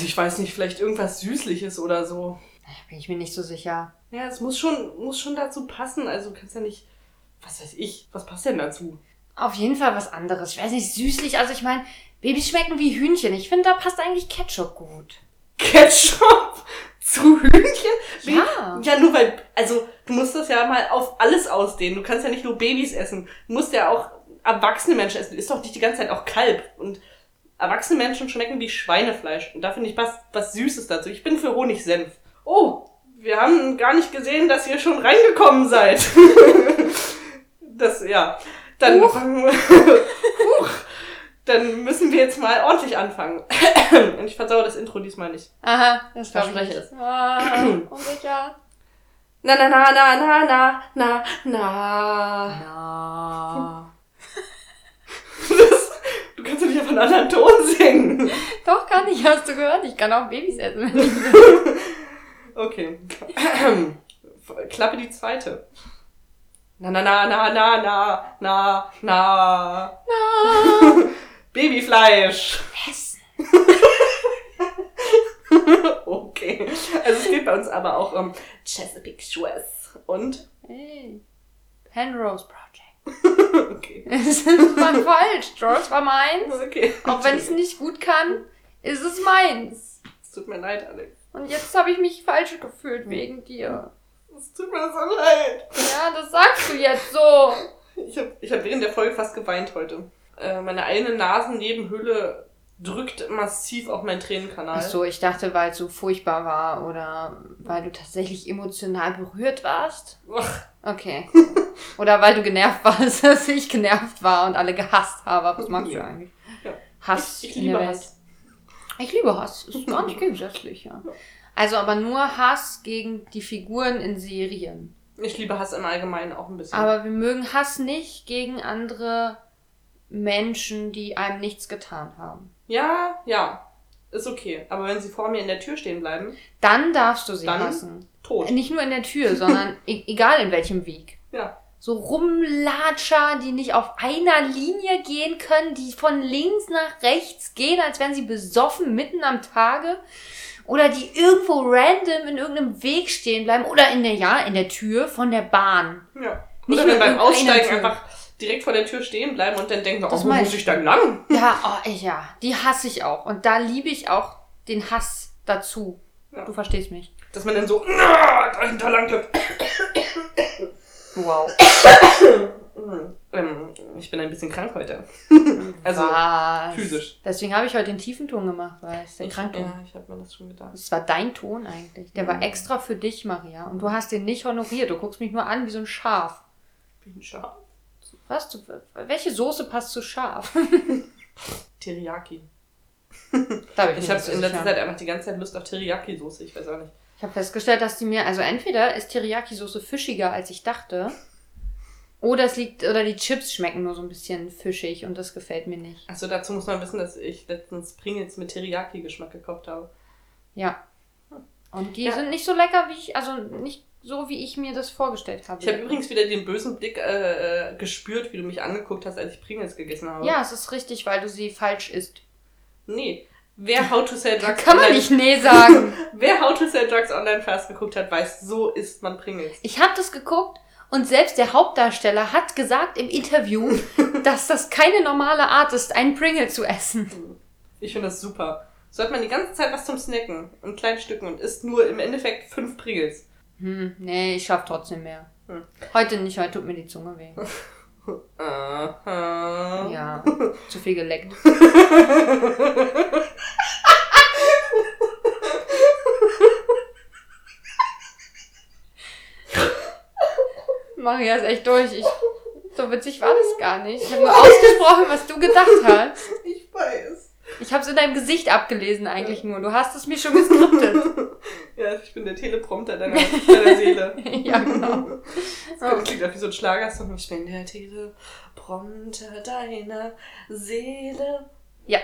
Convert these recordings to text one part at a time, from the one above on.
Also ich weiß nicht, vielleicht irgendwas Süßliches oder so. Bin ich mir nicht so sicher. Ja, es muss schon, muss schon dazu passen. Also du kannst ja nicht, was weiß ich, was passt denn dazu? Auf jeden Fall was anderes. Ich weiß nicht, süßlich. Also ich meine, Babys schmecken wie Hühnchen. Ich finde, da passt eigentlich Ketchup gut. Ketchup zu Hühnchen? Ja. Ja, nur weil, also du musst das ja mal auf alles ausdehnen. Du kannst ja nicht nur Babys essen. Du musst ja auch erwachsene Menschen essen. Du isst doch nicht die ganze Zeit auch Kalb. Und erwachsene Menschen schmecken wie Schweinefleisch. Und da finde ich was, was Süßes dazu. Ich bin für Honigsenf. Oh, wir haben gar nicht gesehen, dass ihr schon reingekommen seid. das, ja. Dann, Huch. Dann müssen wir jetzt mal ordentlich anfangen. Und ich versauere das Intro diesmal nicht. Aha, das Verspreche ich. es. Ah, unsicher. Na, na, na, na, na, na, na, na. Na. Das, auf einen anderen Ton singen. Doch, kann ich. Hast du gehört? Ich kann auch Babys essen. Okay. Klappe die zweite. Na, na, na, na, na, na, na, na. Na. Babyfleisch. Essen. Okay. Also es geht bei uns aber auch um Chesapeake Shores. Und? Hey. Penrose Project. Okay. Es war falsch. George war meins. Okay. Auch wenn ich es nicht gut kann, ist es meins. Es tut mir leid, Alex. Und jetzt habe ich mich falsch gefühlt wegen dir. Es tut mir so leid. Ja, das sagst du jetzt so. Ich habe ich hab während der Folge fast geweint heute. Äh, meine eine Nasennebenhülle drückt massiv auf meinen Tränenkanal. Ach so, ich dachte, weil es so furchtbar war oder weil du tatsächlich emotional berührt warst. Ach, Okay. Oder weil du genervt warst, dass ich genervt war und alle gehasst habe. Was magst du Ja. eigentlich? Ja. Hass ich, ich liebe. Hass. Ich liebe Hass. Ist gar nicht gegensätzlich, ja. Also aber nur Hass gegen die Figuren in Serien. Ich liebe Hass im Allgemeinen auch ein bisschen. Aber wir mögen Hass nicht gegen andere Menschen, die einem nichts getan haben. Ja, ja. Ist okay. Aber wenn sie vor mir in der Tür stehen bleiben, Dann darfst du sie Dann? hassen. tot. Nicht nur in der Tür, sondern e egal in welchem Weg. Ja. So Rumlatscher, die nicht auf einer Linie gehen können, die von links nach rechts gehen, als wären sie besoffen mitten am Tage. Oder die irgendwo random in irgendeinem Weg stehen bleiben. Oder in der, ja, in der Tür von der Bahn. Ja. Nicht Oder wenn beim Aussteigen einfach direkt vor der Tür stehen bleiben und dann denken, Das oh, wo muss ich. dann lang? Ja, oh, ja, die hasse ich auch. Und da liebe ich auch den Hass dazu. Ja. Du verstehst mich. Dass man dann so "Ah, dahinter lang. Wow. Ähm, ich bin ein bisschen krank heute. Also Was? physisch. Deswegen habe ich heute den tiefen Ton gemacht, weil es der Ich, Kranke. ja, ich habe mir das schon gedacht. Das war dein Ton eigentlich. Der war Mhm. extra für dich, Maria. Und du hast den nicht honoriert. Du guckst mich nur an wie so ein Schaf. Bin ein Schaf. Was? Du, welche Soße passt zu Schaf? Teriyaki. Da Ich mir habe so in letzter sicher. Zeit einfach die ganze Zeit Lust auf Teriyaki-Soße. Ich weiß auch nicht. Ich habe festgestellt, dass die mir, also entweder ist Teriyaki-Soße fischiger, als ich dachte. Oder es liegt, oder die Chips schmecken nur so ein bisschen fischig und das gefällt mir nicht. Achso, dazu muss man wissen, dass ich letztens Pringles mit Teriyaki-Geschmack gekauft habe. Ja. Und die Ja. sind nicht so lecker, wie ich, also nicht so, wie ich mir das vorgestellt habe. Ich habe übrigens wieder den bösen Blick äh, äh, gespürt, wie du mich angeguckt hast, als ich Pringles gegessen habe. Ja, es ist richtig, weil du sie falsch isst. Nee. Wer How to Sell Drugs Kann man Online, nicht nee sagen. Wer How to Sell Drugs Online Fast geguckt hat, weiß, so isst man Pringles. Ich habe das geguckt und selbst der Hauptdarsteller hat gesagt im Interview, dass das keine normale Art ist, einen Pringle zu essen. Ich finde das super. So hat man die ganze Zeit was zum Snacken in kleinen Stücken und isst nur im Endeffekt fünf Pringles. Hm, nee, ich schaff trotzdem mehr. Hm. Heute nicht, heute tut mir die Zunge weh. Ja, zu viel geleckt. Maria ist echt durch. Ich, so witzig war das gar nicht. Ich habe nur ausgesprochen, was du gedacht hast. Ich weiß. Ich habe es in deinem Gesicht abgelesen eigentlich nur. Du hast es mir schon geskriptet. Ja, ich bin der Teleprompter deiner, deiner Seele. ja, genau. Das klingt auch wie so ein Schlagersong. Ich bin der Teleprompter deiner Seele. Ja.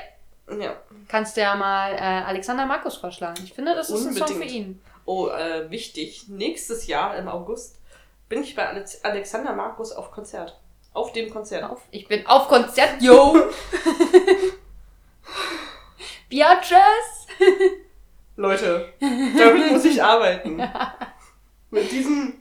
Ja. Kannst du ja mal äh, Alexander Markus vorschlagen. Ich finde, das ist ein Song für Unbedingt. ihn. Oh, äh, wichtig. Nächstes Jahr im August bin ich bei Alex Alexander Markus auf Konzert. Auf dem Konzert. Auf, ich bin auf Konzert, yo! Beatrice! Leute, damit muss ich arbeiten. Mit diesem.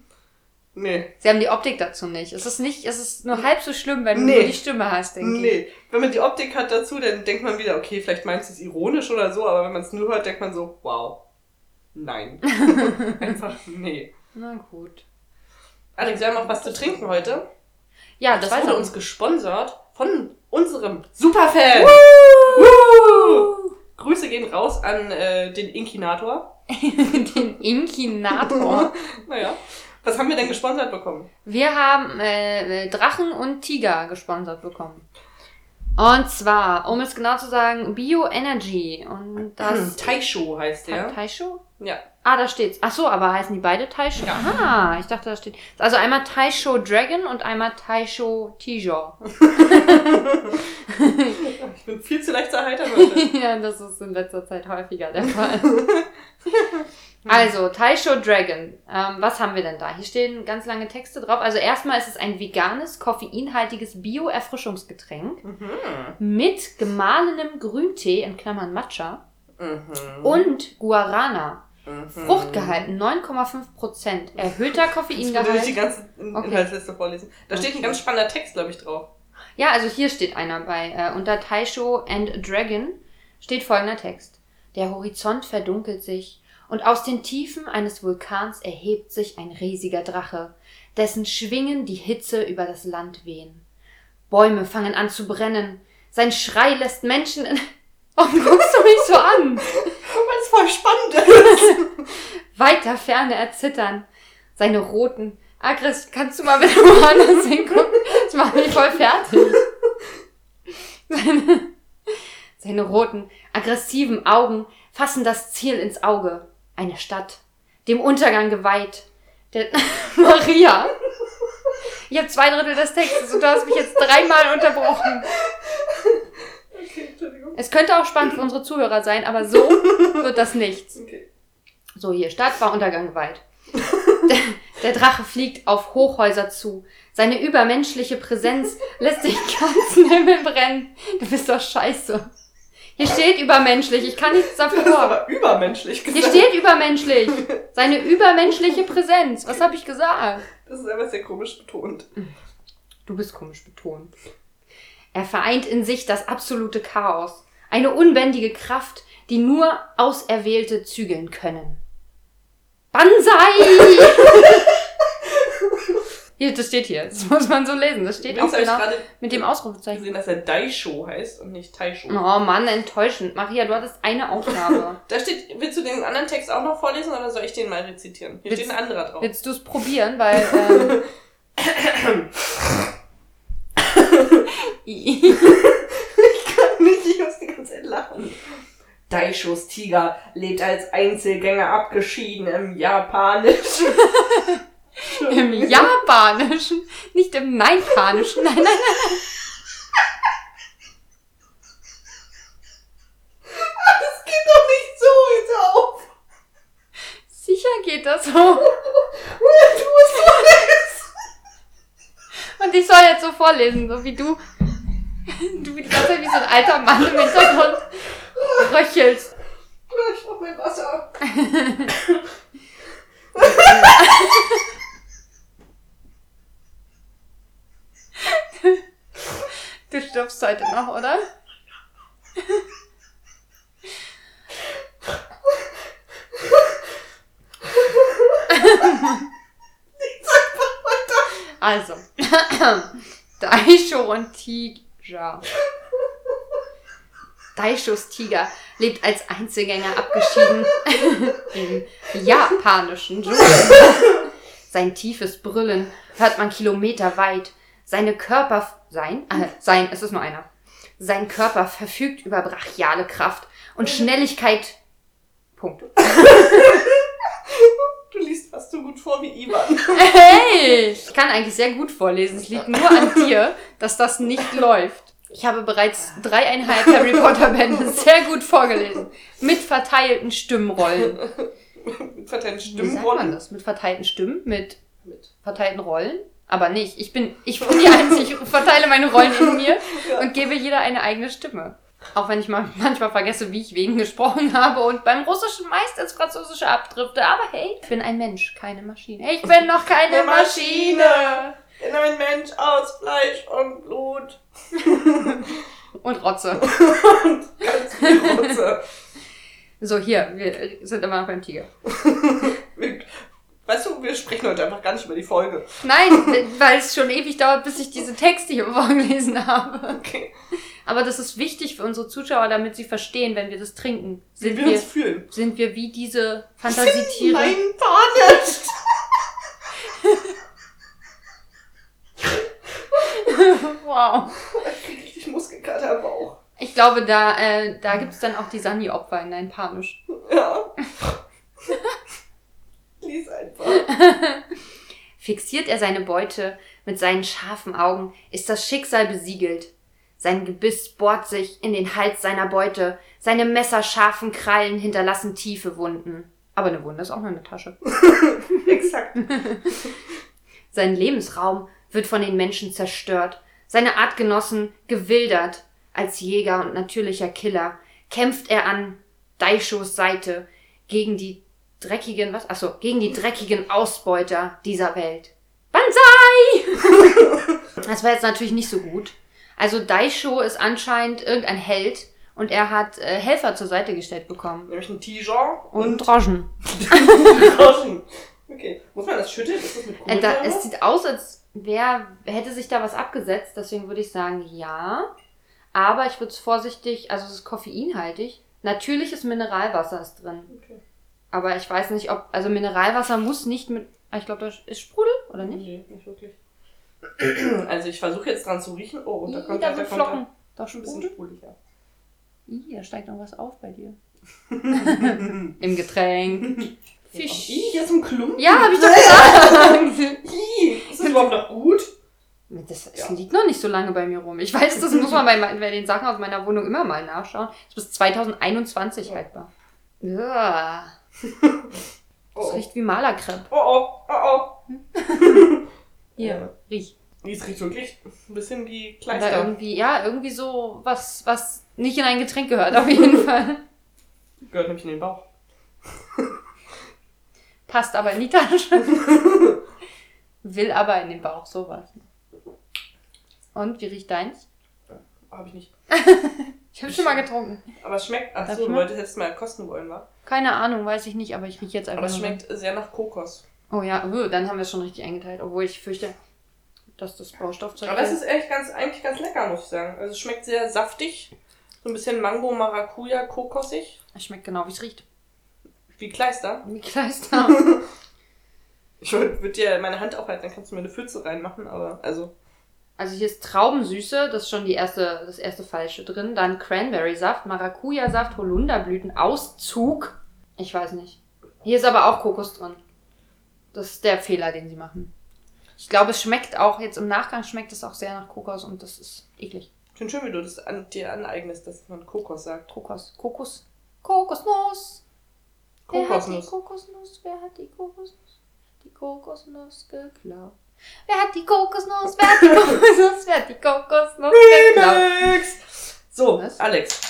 Nee. Sie haben die Optik dazu nicht. Es ist nicht, es ist nur halb so schlimm, wenn du Nee. nur die Stimme hast, denke ich. Nee. Wenn man die Optik hat dazu, dann denkt man wieder, okay, vielleicht meinst du es ironisch oder so, aber wenn man es nur hört, denkt man so, wow. Nein. Einfach nee. Na gut. Alex, wir haben auch was zu trinken heute. Ja, Das das wurde uns gesponsert von unserem Superfan. Woo! Grüße gehen raus an äh, den Inkinator. den Inkinator. Naja. Was haben wir denn gesponsert bekommen? Wir haben äh, Drachen und Tiger gesponsert bekommen. Und zwar, um es genau zu sagen, Bioenergy. Und das. Taisho heißt der. Taisho? Ja. Ah, da steht's. Ach so, aber heißen die beide Taisho? Aha, ich dachte, da steht. Also einmal Taisho Dragon und einmal Taisho Tiger. Ich bin viel zu leicht zu erheitern heute. ja, das ist in letzter Zeit häufiger der Fall. Also, Taisho Dragon. Ähm, was haben wir denn da? Hier stehen ganz lange Texte drauf. Also erstmal ist es ein veganes, koffeinhaltiges Bio-Erfrischungsgetränk Mhm. mit gemahlenem Grüntee, in Klammern Matcha, Mhm. und Guarana. Fruchtgehalten 9,5%. Erhöhter Ich will nicht die Koffeingehalt. ganze In- Okay. Inhaltsliste vorlesen. Da steht ein ganz spannender Text, glaube ich, drauf. Ja, also hier steht einer bei. Äh, unter Taisho and Dragon steht folgender Text. Der Horizont verdunkelt sich und aus den Tiefen eines Vulkans erhebt sich ein riesiger Drache, dessen Schwingen die Hitze über das Land wehen. Bäume fangen an zu brennen. Sein Schrei lässt Menschen in... Warum guckst du mich so an? Weil es voll spannend ist. Weiter Ferne erzittern. Seine roten... Aggress, kannst du mal bitte woanders hingucken? Das macht mich voll fertig. Seine, seine roten, aggressiven Augen fassen das Ziel ins Auge. Eine Stadt, dem Untergang geweiht. Der Maria. Ich habe zwei Drittel des Textes und du hast mich jetzt dreimal unterbrochen. Okay, Entschuldigung. Es könnte auch spannend für unsere Zuhörer sein, aber so wird das nichts. Okay. So, hier, Stadt war Untergang geweiht. Der, der Drache fliegt auf Hochhäuser zu. Seine übermenschliche Präsenz lässt den ganzen Himmel brennen. Du bist doch scheiße. Hier steht übermenschlich, ich kann nichts Das ist dafür. aber übermenschlich Hier gesagt. steht übermenschlich. Seine übermenschliche Präsenz. Was habe ich gesagt? Das ist einfach sehr komisch betont. Du bist komisch betont. Er vereint in sich das absolute Chaos. Eine unbändige Kraft, die nur Auserwählte zügeln können. Banzai! hier, das steht hier. Das muss man so lesen. Das steht auch Übrigens genau gerade mit dem Ausrufezeichen. gesehen, dass er Daisho heißt und nicht Taisho. Oh Mann, enttäuschend. Maria, du hattest eine Aufgabe. Da steht, willst du den anderen Text auch noch vorlesen oder soll ich den mal rezitieren? Hier Willst- steht ein anderer drauf. Willst du es probieren? Weil, ähm, nicht, ich muss die ganze Zeit lachen. Daishos Tiger lebt als Einzelgänger abgeschieden im Japanischen. Im Japanischen, nicht im Neipanischen. Nein, nein, nein. Das geht doch nicht so jetzt auf. Sicher geht das so. Du musst vorlesen. Und ich soll jetzt so vorlesen, so wie du. Du die ganze Zeit wie so ein alter Mann im Hintergrund röchelst. Ich brauch mein Wasser. Du stirbst heute noch, oder? Also, Daisho und Tiger. Daishos Tiger lebt als Einzelgänger abgeschieden im japanischen Dschungel. Sein tiefes Brüllen hört man kilometerweit. Seine Körper, sein, äh, sein, es ist nur einer. Sein Körper verfügt über brachiale Kraft und Schnelligkeit. Punkt. Fast so gut vor wie Ivan. Hey! Ich kann eigentlich sehr gut vorlesen. Es liegt nur an dir, dass das nicht läuft. Ich habe bereits dreieinhalb Harry Potter Bände sehr gut vorgelesen. Mit verteilten Stimmrollen. Mit verteilten Wie sagt man das? Mit verteilten Stimmen? Mit Mit. verteilten Rollen? Aber nicht. Ich bin, ich bin die Einzige. Ich verteile meine Rollen in mir Ja. und gebe jeder eine eigene Stimme. Auch wenn ich mal manchmal vergesse, wie ich wegen gesprochen habe und beim Russischen meist ins Französische abdrifte. Aber hey, ich bin ein Mensch, keine Maschine. Ich bin noch keine Eine Maschine. Maschine. Ich bin ein Mensch aus Fleisch und Blut. Und Rotze. Ganz viel Rotze. So, hier, wir sind immer noch beim Tiger. Weißt du, wir sprechen heute einfach gar nicht über die Folge. Nein, weil es schon ewig dauert, bis ich diese Texte hier vorgelesen habe. Okay. Aber das ist wichtig für unsere Zuschauer, damit sie verstehen, wenn wir das trinken. Wie Sind wir wir, uns fühlen. sind wir wie diese Fantasietiere? Nein, gar nicht. wow. Ich richtig Muskelkater im Bauch. Ich glaube, da, äh, da gibt's dann auch die Sani-Opfer in dein Panisch. Ja. Lies einfach. Fixiert er seine Beute mit seinen scharfen Augen, ist das Schicksal besiegelt. Sein Gebiss bohrt sich in den Hals seiner Beute, seine messerscharfen Krallen hinterlassen tiefe Wunden. Aber eine Wunde ist auch nur eine Tasche. Exakt. Sein Lebensraum wird von den Menschen zerstört, seine Artgenossen gewildert. Als Jäger und natürlicher Killer kämpft er an Daishos Seite gegen die dreckigen, was? Achso, gegen die dreckigen Ausbeuter dieser Welt. Banzai! das war jetzt natürlich nicht so gut. Also Daisho ist anscheinend irgendein Held und er hat äh, Helfer zur Seite gestellt bekommen. Nämlich ein Tijon Und Roschen. Groschen. Okay. Muss man das schütteln? Ist das mit Äh, da, es sieht aus, als wer hätte sich da was abgesetzt. Deswegen würde ich sagen, ja. Aber ich würde es vorsichtig, also es ist koffeinhaltig. Natürliches Mineralwasser ist drin. Okay. Aber ich weiß nicht, ob, also Mineralwasser muss nicht mit, ich glaube, das ist Sprudel, oder nicht? Nee, nicht wirklich. Also ich versuche jetzt dran zu riechen. Oh, und da kommt da da, da sind kommt da Flocken. Doch schon ein bisschen Sprudel? sprudelig. Ih, da steigt noch was auf bei dir. Im Getränk. Fisch. Ih, hier ist ein Klumpen. Ja, habe ich doch gesagt. Ih, ist das überhaupt noch gut? Das, das liegt noch nicht so lange bei mir rum. Ich weiß, das muss man bei, bei den Sachen aus meiner Wohnung immer mal nachschauen. Das ist bis 2021 haltbar. Ja. Oh, Das oh, riecht wie Malerkrepp. oh, oh, oh. Hier, Ja. riech. Ist riecht wirklich ein bisschen wie Oder Kleister. irgendwie, ja, irgendwie so was, was nicht in ein Getränk gehört, auf jeden Fall. Gehört nämlich in den Bauch. Passt aber in die Tasche. Will aber in den Bauch, sowas. Und, wie riecht deins? Habe ich nicht. Ich habe schon mal getrunken. Aber es schmeckt. Darf Achso, du mal? wolltest jetzt mal kosten wollen, wa? Keine Ahnung, weiß ich nicht, aber ich rieche jetzt einfach Aber es schmeckt sehr nach Kokos. Oh ja, uh, dann haben wir es schon richtig eingeteilt, obwohl ich fürchte, dass das Baustoffzeug Aber es ist echt ganz, eigentlich ganz lecker, muss ich sagen. Also es schmeckt sehr saftig. So ein bisschen Mango, Maracuja, kokosig. Es schmeckt genau, wie es riecht. Wie Kleister. Wie Kleister. Ich würde dir meine Hand aufhalten, dann kannst du mir eine Pfütze reinmachen, aber also. Also hier ist Traubensüße, das ist schon die erste, das erste Falsche drin. Dann Cranberry-Saft, Maracuja-Saft, Holunderblütenauszug. Ich weiß nicht. Hier ist aber auch Kokos drin. Das ist der Fehler, den sie machen. Ich glaube, es schmeckt auch, jetzt im Nachgang schmeckt es auch sehr nach Kokos und das ist eklig. Ich finde schön, wie du das an, dir aneignest, dass man Kokos sagt. Kokos. Kokos. Kokosnuss. Wer hat die Kokosnuss. Kokosnuss? Wer hat die Kokosnuss? Die Kokosnuss geklaut. Wer hat die Kokosnuss? Wer hat die Kokosnuss? Wer hat die Kokosnuss geklaut? So, Was? Alex,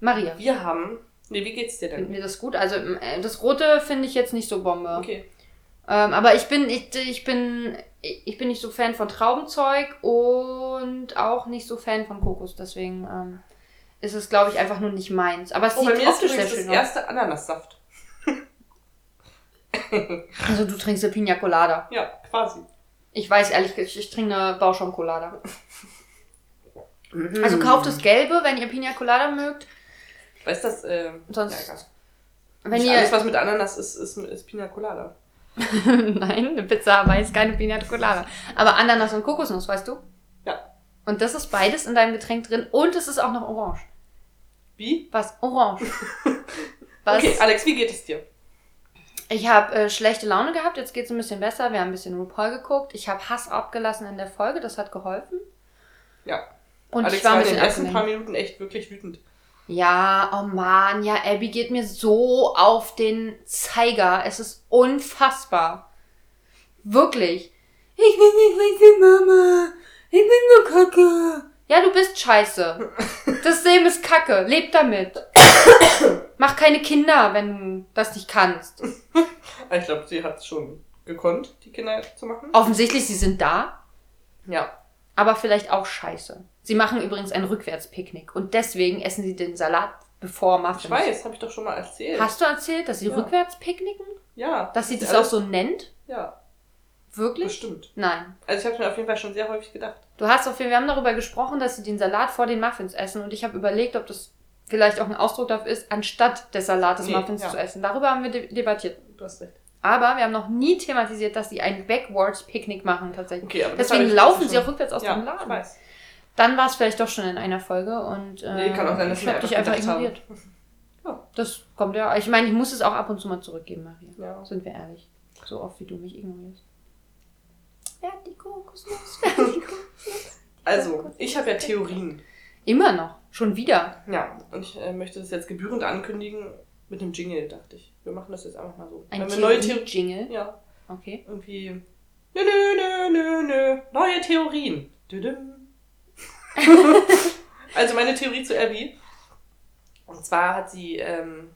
Maria. wir haben. Nee, wie geht's dir Finden denn? wir das gut? Also äh, das Rote finde ich jetzt nicht so Bombe. Okay. Ähm, aber ich bin, ich, ich bin, ich bin nicht so Fan von Traubenzeug und auch nicht so Fan von Kokos. Deswegen ähm, ist es, glaube ich, einfach nur nicht meins. Aber es Oh, bei sieht mir ist optisch sehr übrigens das schön aus. erste Ananassaft. Also du trinkst eine Pina Colada. Ja, quasi. Ich weiß ehrlich gesagt, ich trinke eine Bauschon Colada. Mhm. Also kauft das Gelbe, wenn ihr Pina Colada mögt. Weißt du das? Äh, Sonst- ja. Wenn ihr alles, was mit Ananas ist, ist, ist Pina Colada. Nein, eine Pizza Hawaii ist keine Pina Colada. Aber Ananas und Kokosnuss, weißt du? Ja. Und das ist beides in deinem Getränk drin und es ist auch noch orange. Wie? Was? Orange. Was? Okay, Alex, wie geht es dir? Ich habe äh, schlechte Laune gehabt, jetzt geht's ein bisschen besser. Wir haben ein bisschen RuPaul geguckt. Ich habe Hass abgelassen in der Folge, das hat geholfen. Ja. Und Alex ich war war in den ersten paar. Minuten echt wirklich wütend. Ja, oh man, ja, Abby geht mir so auf den Zeiger. Es ist unfassbar. Wirklich. Ich bin nicht richtig, Mama. Ich bin nur kacke. Ja, du bist scheiße. Das Leben ist kacke. Leb damit. Mach keine Kinder, wenn du das nicht kannst. Ich glaube, sie hat es schon gekonnt, die Kinder zu machen. Offensichtlich, sie sind da, Ja. aber vielleicht auch scheiße. Sie machen übrigens ein Rückwärtspicknick und deswegen essen sie den Salat bevor Muffins. Ich weiß, habe ich doch schon mal erzählt. Hast du erzählt, dass sie Ja. rückwärts picknicken? ja. Dass sie das Alles- auch so nennt? Ja, Wirklich? bestimmt. Nein. Also ich habe mir auf jeden Fall schon sehr häufig gedacht. Du hast auf jeden Fall, wir haben darüber gesprochen, dass sie den Salat vor den Muffins essen und ich habe überlegt, ob das vielleicht auch ein Ausdruck dafür ist, anstatt des Salates Nee, Muffins ja. zu essen. Darüber haben wir de debattiert. Du hast recht. Aber wir haben noch nie thematisiert, dass sie ein Backwards-Picknick machen tatsächlich. Okay, aber Deswegen ich- laufen sie auch rückwärts aus ja, dem Ich Laden. weiß. Dann war es vielleicht doch schon in einer Folge und äh, Nee, kann auch sein, dass ich habe dich einfach ignoriert. Ja. Das kommt ja. Ich meine, ich muss es auch ab und zu mal zurückgeben, Maria. Ja. Sind wir ehrlich. So oft wie du mich ignorierst. Wer hat die Kokosnuss? Also, ich habe ja Theorien. Immer noch. Schon wieder. Ja, und ich äh, möchte das jetzt gebührend ankündigen mit dem Jingle, dachte ich. Wir machen das jetzt einfach mal so. Ein Wenn wir neue Theorien. Theorie-Jingle. Ja, Okay. irgendwie. Nö, nö, nö, nö, nö. Neue Theorien. Düdüm. also meine Theorie zu Abby. Und zwar hat sie ähm,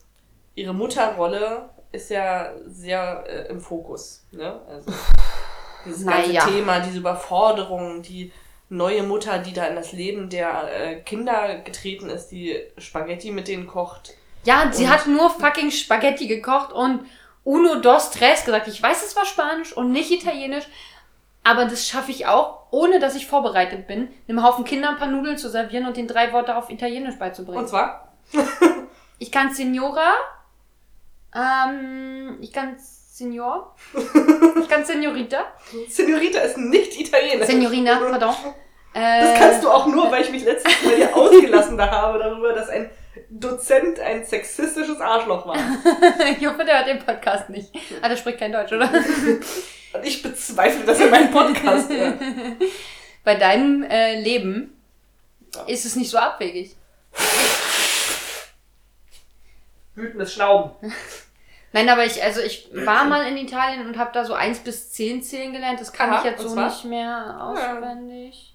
ihre Mutterrolle ist ja sehr äh, im Fokus. Ne? Also dieses ganze Naja. Thema, diese Überforderung, die neue Mutter, die da in das Leben der äh, Kinder getreten ist, die Spaghetti mit denen kocht. Ja, sie hat nur fucking Spaghetti gekocht und uno dos tres gesagt. Ich weiß, es war Spanisch und nicht Italienisch, aber das schaffe ich auch, ohne dass ich vorbereitet bin, einem Haufen Kinder ein paar Nudeln zu servieren und den drei Worte auf Italienisch beizubringen. Und zwar Ich kann Signora, ähm, ich kann Signor, ich kann Signorita, Senorita ist nicht Italienisch. Signorina, pardon. Äh, Das kannst du auch nur, weil ich mich letztens Mal hier ausgelassen habe darüber, dass ein Dozent ein sexistisches Arschloch war. ich hoffe, der hört den Podcast nicht. Ah, der spricht kein Deutsch, oder? Und ich bezweifle, dass er meinen Podcast hört. Bei deinem äh, Leben Ja. ist es nicht so abwegig. Wütendes Schnauben. Nein, aber ich, also ich war mal in Italien und habe da so 1 bis 10 zählen gelernt. Das kann Aha, ich jetzt so nicht mehr auswendig.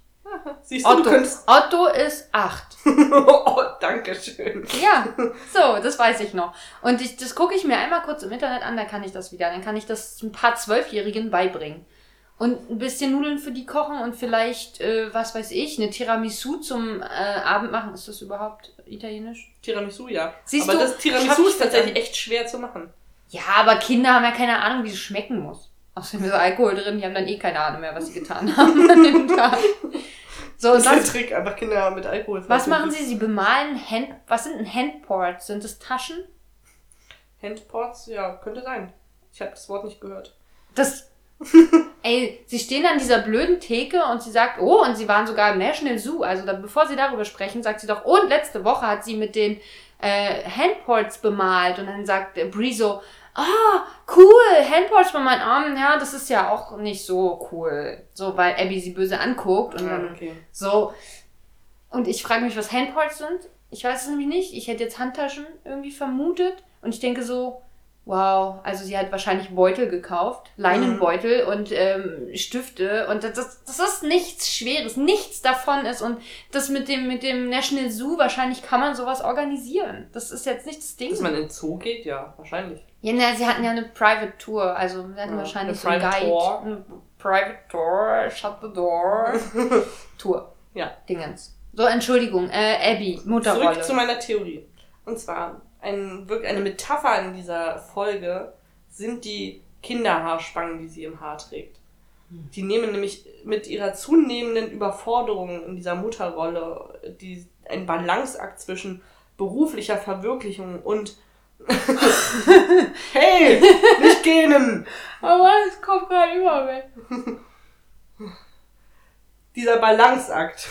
Siehst du, du Otto. könntest. Otto ist 8. oh, danke schön. Ja, so, das weiß ich noch. Und ich, das gucke ich mir einmal kurz im Internet an, dann kann ich das wieder. Dann kann ich das ein paar Zwölfjährigen beibringen. Und ein bisschen Nudeln für die kochen und vielleicht, äh, was weiß ich, eine Tiramisu zum äh, Abend machen. Ist das überhaupt italienisch? Tiramisu, ja. Siehst aber du, das Tiramisu ist tatsächlich echt schwer zu machen. Ja, aber Kinder haben ja keine Ahnung, wie es schmecken muss. Außerdem ist Alkohol drin, die haben dann eh keine Ahnung mehr, was sie getan haben an dem Tag. So, Das ist der das, Trick, einfach Kinder mit Alkohol was versuchen. machen sie? Sie bemalen Hand, was sind denn Handports? Sind das Taschen? Handports? Ja, könnte sein. Ich habe das Wort nicht gehört. Das. Ey, sie stehen an dieser blöden Theke und sie sagt, oh, und sie waren sogar im National Zoo. Also dann, bevor sie darüber sprechen, sagt sie doch, und letzte Woche hat sie mit den äh, Handports bemalt. Und dann sagt äh, Brie so, ah, cool, Handports bemalt. Ah, ja, das ist ja auch nicht so cool. So, weil Abby sie böse anguckt und dann okay. so. Und ich frage mich, was Handports sind. Ich weiß es nämlich nicht. Ich hätte jetzt Handtaschen irgendwie vermutet. Und ich denke so, wow, also sie hat wahrscheinlich Beutel gekauft, Leinenbeutel und ähm, Stifte. Und das, das, das ist nichts Schweres. Nichts davon ist. Und das mit dem, mit dem National Zoo, wahrscheinlich kann man sowas organisieren. Das ist jetzt nicht das Ding. Dass man in den Zoo geht? Ja, wahrscheinlich. Ja, na, sie hatten ja eine Private Tour, also sie hatten Ja, wahrscheinlich so einen Guide. Tour. Eine Private Tour, shut the door. Tour. Ja. Dingens. So, Entschuldigung, äh, Abby, Mutterrolle. Zurück zu meiner Theorie. Und zwar, ein, wirklich eine Metapher in dieser Folge sind die Kinderhaarspangen, die sie im Haar trägt. Die nehmen nämlich mit ihrer zunehmenden Überforderung in dieser Mutterrolle die, ein Balanceakt zwischen beruflicher Verwirklichung und Hey, nicht gähnen! Aber es kommt gerade über weg. Dieser Balanceakt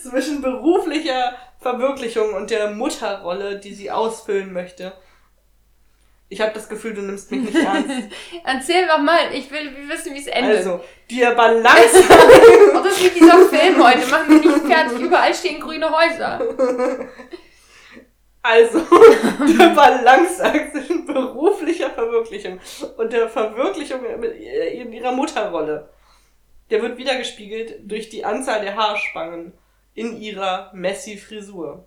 zwischen beruflicher Verwirklichung und der Mutterrolle, die sie ausfüllen möchte. Ich habe das Gefühl, du nimmst mich nicht ernst. Erzähl doch mal, ich will wissen, wie es endet. Also, der Balance, Oh, das ist wie dieser Film heute, machen wir nicht fertig. Überall stehen grüne Häuser. Also, der Balanceakt zwischen beruflicher Verwirklichung und der Verwirklichung in ihrer Mutterrolle. Der wird wiedergespiegelt durch die Anzahl der Haarspangen in ihrer Messi-Frisur.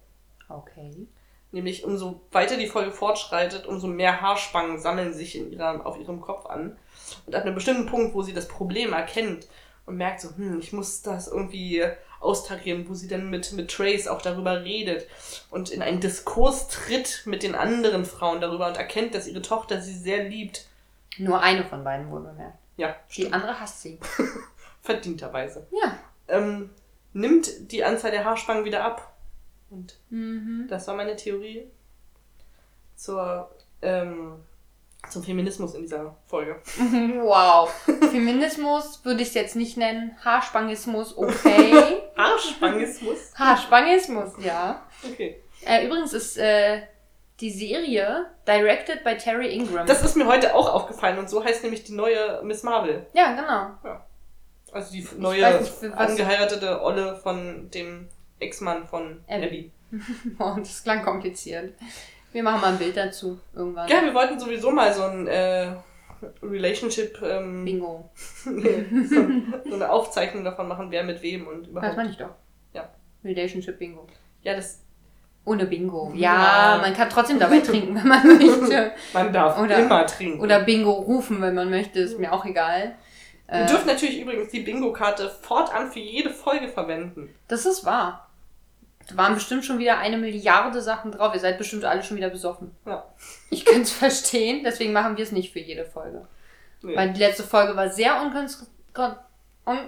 Okay. Nämlich umso weiter die Folge fortschreitet, umso mehr Haarspangen sammeln sich in ihrer, auf ihrem Kopf an. Und ab einem bestimmten Punkt, wo sie das Problem erkennt und merkt so, hm, ich muss das irgendwie austarieren, wo sie dann mit, mit Trace auch darüber redet und in einen Diskurs tritt mit den anderen Frauen darüber und erkennt, dass ihre Tochter sie sehr liebt. Nur eine von beiden wohl bemerkt. Ja, Die andere hasst sie. verdienterweise. Ja. Ähm, nimmt die Anzahl der Haarspangen wieder ab. Und Mhm. das war meine Theorie zur, ähm, zum Feminismus in dieser Folge. Wow. Feminismus würde ich es jetzt nicht nennen. Haarspangismus, okay. Haarspangismus? Haarspangismus, ja. Okay. Äh, übrigens ist äh, die Serie directed by Terry Ingram. Das ist mir heute auch aufgefallen und so heißt nämlich die neue Miss Marvel. ja, genau. Also die neue nicht, angeheiratete Olle von dem Ex-Mann von Abby. Abby. Oh, das klang kompliziert. Wir machen mal ein Bild dazu irgendwann. Ja, wir wollten sowieso mal so ein äh, Relationship, ähm, Bingo. nee, so, so eine Aufzeichnung davon machen, wer mit wem und Das überhaupt. meine ich doch. Ja. Relationship Bingo. Ja, das, Ohne Bingo. Ja. Ja, man kann trotzdem dabei trinken, wenn man möchte. man darf Oder- immer trinken. Oder Bingo rufen, wenn man möchte. Ist mir auch egal. Ihr Äh, dürft natürlich übrigens die Bingo-Karte fortan für jede Folge verwenden. das ist wahr. Da waren bestimmt schon wieder eine Milliarde Sachen drauf. Ihr seid bestimmt alle schon wieder besoffen. Ja. Ich kann es verstehen, deswegen machen wir es nicht für jede Folge. Nee. Weil die letzte Folge war sehr unkonzentriert, un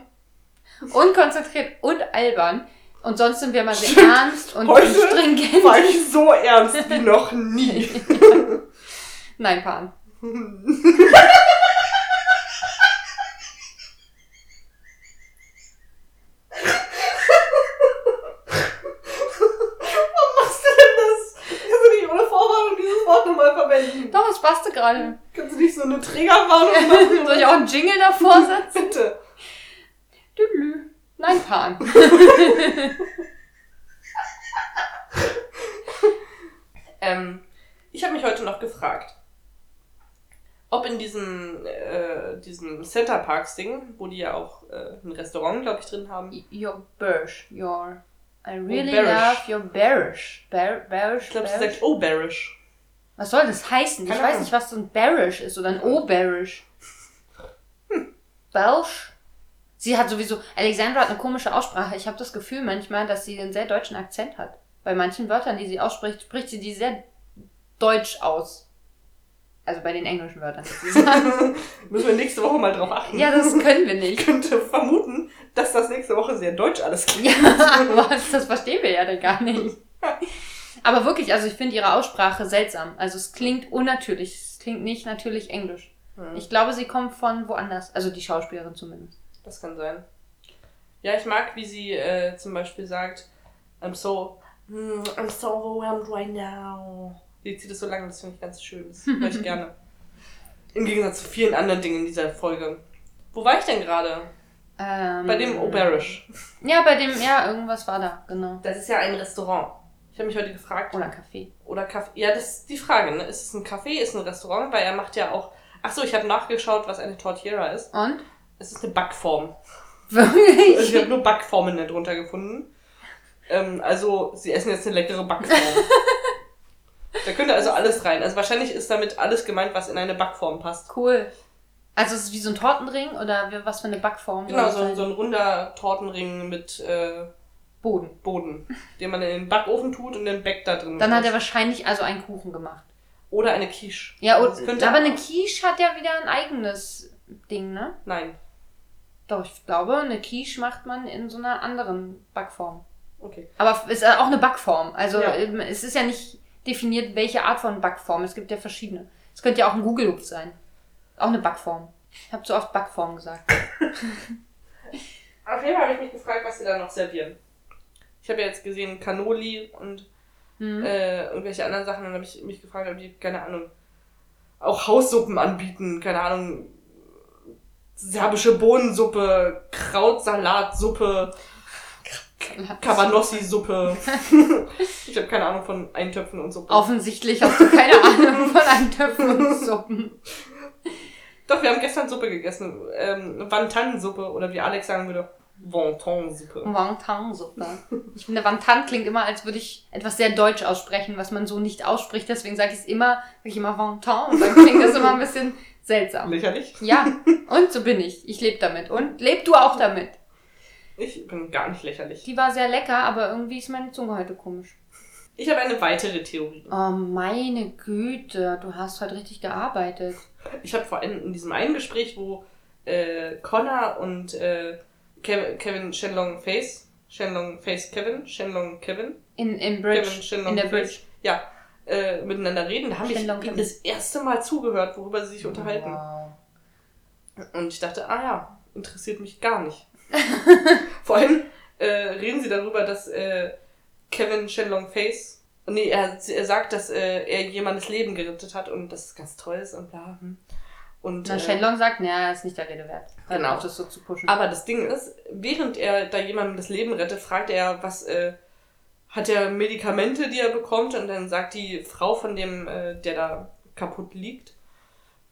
unkonzentriert und albern. Und sonst sind wir mal sehr Stimmt. ernst und Heute stringent. War ich so ernst wie noch nie. Nein, Pan. Warum machst du denn das? Kannst du nicht ohne Vorwarnung dieses Wort nochmal es passte gerade. Kannst du nicht so eine Triggerwarnung machen? Soll ich auch einen Jingle davor setzen? Bitte. Tüdelü. Nein, Pan. Ähm, ich habe mich heute noch gefragt, ob in diesem, äh, diesem Center Parks Ding, wo die ja auch äh, ein Restaurant, glaube ich, drin haben. Your bearish. Your. I really bearish. love your bearish. Bear, bearish. Ich glaube, sie sagt, oh, bearish. Was soll das heißen? Ich Keine weiß Ahnung. nicht, was so ein bearish ist oder ein o-bearish. Hm. Belsch? Sie hat sowieso, Alexandra hat eine komische Aussprache. Ich habe das Gefühl manchmal, dass sie einen sehr deutschen Akzent hat. Bei manchen Wörtern, die sie ausspricht, spricht sie die sehr deutsch aus. Also bei den englischen Wörtern sozusagen. Müssen wir nächste Woche mal drauf achten. ja, das können wir Ich nicht. könnte vermuten, dass das nächste Woche sehr deutsch alles klingt. Ja, was, das verstehen wir ja dann gar nicht. Aber wirklich, also ich finde ihre Aussprache seltsam. Also es klingt unnatürlich. Es klingt nicht natürlich englisch. Hm, Ich glaube, sie kommt von woanders. Also die Schauspielerin zumindest. Das kann sein. Ja, ich mag, wie sie äh, zum Beispiel sagt, I'm so, mm, I'm so overwhelmed right now. Sie zieht es so lange, das finde ich ganz schön. Das höre ich gerne. Im Gegensatz zu vielen anderen Dingen in dieser Folge. Wo war ich denn gerade? Ähm, Bei dem Oberish. Ja, bei dem, ja, irgendwas war da, genau. Das ist ja ein Restaurant. Ich habe mich heute gefragt. Oder Kaffee. Oder Kaffee. Ja, das ist die Frage, ne? Ist es ein Café, ist es ein Restaurant? Weil er macht ja auch. Ach so, ich habe nachgeschaut, was eine Tortilla ist. Und? Es ist eine Backform. Also ich Wirklich? habe nur Backformen darunter gefunden. Ähm, also, sie essen jetzt eine leckere Backform. da könnte also alles rein. Also wahrscheinlich ist damit alles gemeint, was in eine Backform passt. Cool. Also es ist wie so ein Tortenring oder was für eine Backform? Genau, so, so ein runder Tortenring mit äh, Boden. Boden, den man in den Backofen tut und den Back da drin. Dann hat er wahrscheinlich also einen Kuchen gemacht. Oder eine Quiche. Ja, und, aber eine Quiche hat ja wieder ein eigenes Ding, ne? Nein. Doch, ich glaube, eine Quiche macht man in so einer anderen Backform. Okay. Aber es ist auch eine Backform. Also Ja. ähm, es ist ja nicht definiert, welche Art von Backform. Es gibt ja verschiedene. Es könnte ja auch ein Google sein. Auch eine Backform. Ich habe zu oft Backform gesagt. Auf jeden Fall habe ich mich gefragt, was sie da noch servieren. Ich habe ja jetzt gesehen Cannoli und Hm. äh, irgendwelche anderen Sachen. Dann habe ich mich gefragt, ob die, keine Ahnung, auch Haussuppen anbieten. Keine Ahnung, serbische Bohnensuppe, Krautsalatsuppe, Cabanossi-Suppe. ich habe keine Ahnung von Eintöpfen und Suppen. Offensichtlich hast du keine Ahnung von Eintöpfen und Suppen. Doch, wir haben gestern Suppe gegessen. Ähm, Wantan-Suppe oder wie Alex sagen würde, Wonton-Suppe. Wonton-Suppe. Ich finde, Wonton klingt immer, als würde ich etwas sehr deutsch aussprechen, was man so nicht ausspricht. Deswegen sage ich es immer, sage ich immer Wonton und dann klingt das immer ein bisschen seltsam. Lächerlich? Ja, und so bin ich. Ich lebe damit. Und leb du auch damit. Ich bin gar nicht lächerlich. Die war sehr lecker, aber irgendwie ist meine Zunge heute komisch. Ich habe eine weitere Theorie. Oh, meine Güte, du hast heute richtig gearbeitet. Ich habe vor allem in diesem einen Gespräch, wo äh, Connor und äh, Kevin, Kevin Shenlong Face, Shenlong Face Kevin, Shenlong Kevin, In, in Bridge. Kevin Shenlong in der Face, Bridge. ja, äh, miteinander reden, da habe ich ihnen das erste Mal zugehört, worüber sie sich unterhalten. Wow. Und ich dachte, ah ja, interessiert mich gar nicht. Vor allem äh, reden sie darüber, dass äh, Kevin Shenlong Face, nee, er, er sagt, dass äh, er jemandes Leben gerettet hat und das ganz toll ist und bla. hm. Und, Na, äh, Shenlong sagt, naja, ist nicht der Rede wert. Genau. das so zu pushen. aber das Ding ist, während er da jemandem das Leben rettet, fragt er, was äh, hat er Medikamente, die er bekommt und dann sagt die Frau von dem, äh, der da kaputt liegt,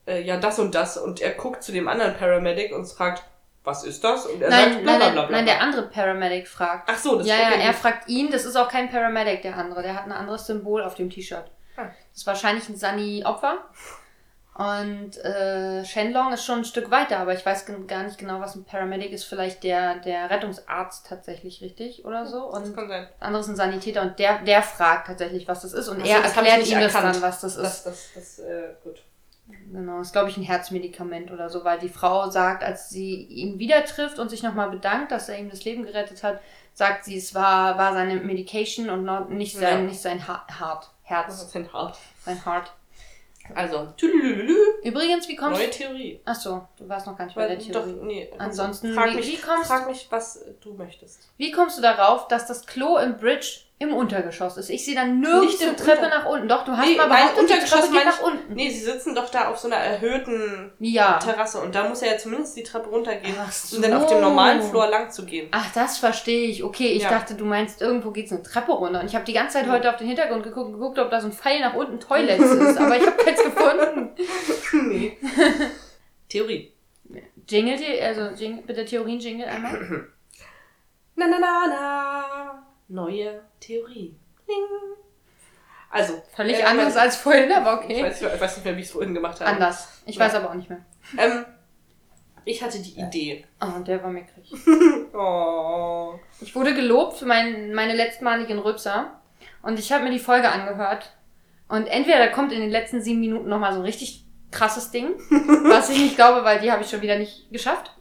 äh, ja das und das und er guckt zu dem anderen Paramedic und fragt, was ist das? Und er nein, sagt bla nein, bla bla bla. nein, der andere Paramedic fragt. Ach so, das ja, ja, okay. er fragt ihn, das ist auch kein Paramedic, der andere. Der hat ein anderes Symbol auf dem T-Shirt. Ah. Das ist wahrscheinlich ein Sunny-Opfer. Und äh, Shenlong ist schon ein Stück weiter, aber ich weiß gar nicht genau, was ein Paramedic ist. Vielleicht der, der Rettungsarzt tatsächlich, richtig? Oder so? Das Und kann sein. der andere ist ein Sanitäter und der, der fragt tatsächlich, was das ist. Und Ach so, er das erklärt ihm das dann, was das ist. Das, das, das, äh, gut. Genau, ist glaube ich ein Herzmedikament oder so, weil die Frau sagt, als sie ihn wieder trifft und sich nochmal bedankt, dass er ihm das Leben gerettet hat, sagt sie, es war, war seine Medication und noch nicht sein, Ja. nicht sein ha Heart, Das Herz, ist ein hart. sein Heart. Also, Übrigens, wie kommst neue du? Theorie. Ach so, du warst noch gar nicht bei Weil, der doch, Theorie. nee. Ansonsten, frag wie- mich, wie kommst- frag mich, was du möchtest. Wie kommst du darauf, dass das Klo im Bridge im Untergeschoss ist? Ich sehe dann nirgends eine Treppe Unter- nach unten. Doch, du hast Nee, mal behauptet, die Untergeschoss Treppe geht nach unten. Nee, sie sitzen doch da auf so einer erhöhten Ja. Terrasse und da muss er ja zumindest die Treppe runtergehen, so. um dann auf dem normalen Floor lang zu gehen. Ach, das verstehe ich. Okay, ich Ja. dachte, du meinst, irgendwo geht's eine Treppe runter. Und ich habe die ganze Zeit Ja. heute auf den Hintergrund geguckt, geguckt, ob da so ein Pfeil nach unten Toilets ist. Aber ich habe keins gefunden. nee. Theorie. Jingle, die- also Jingle, bitte Theorien-Jingle einmal. Na na na na. Neue Theorie. Ding. Also. Völlig äh, anders als vorhin, aber Ich okay. weiß, ich weiß nicht mehr, wie ich es vorhin gemacht habe. Anders. Ich Ja. weiß aber auch nicht mehr. Ähm, ich hatte die Idee. Oh, der war mickrig. Oh. Ich wurde gelobt für mein, meine letztmaligen Rübser. Und ich habe mir die Folge angehört. Und entweder da kommt in den letzten sieben Minuten nochmal so ein richtig krasses Ding, was ich nicht glaube, weil die habe ich schon wieder nicht geschafft.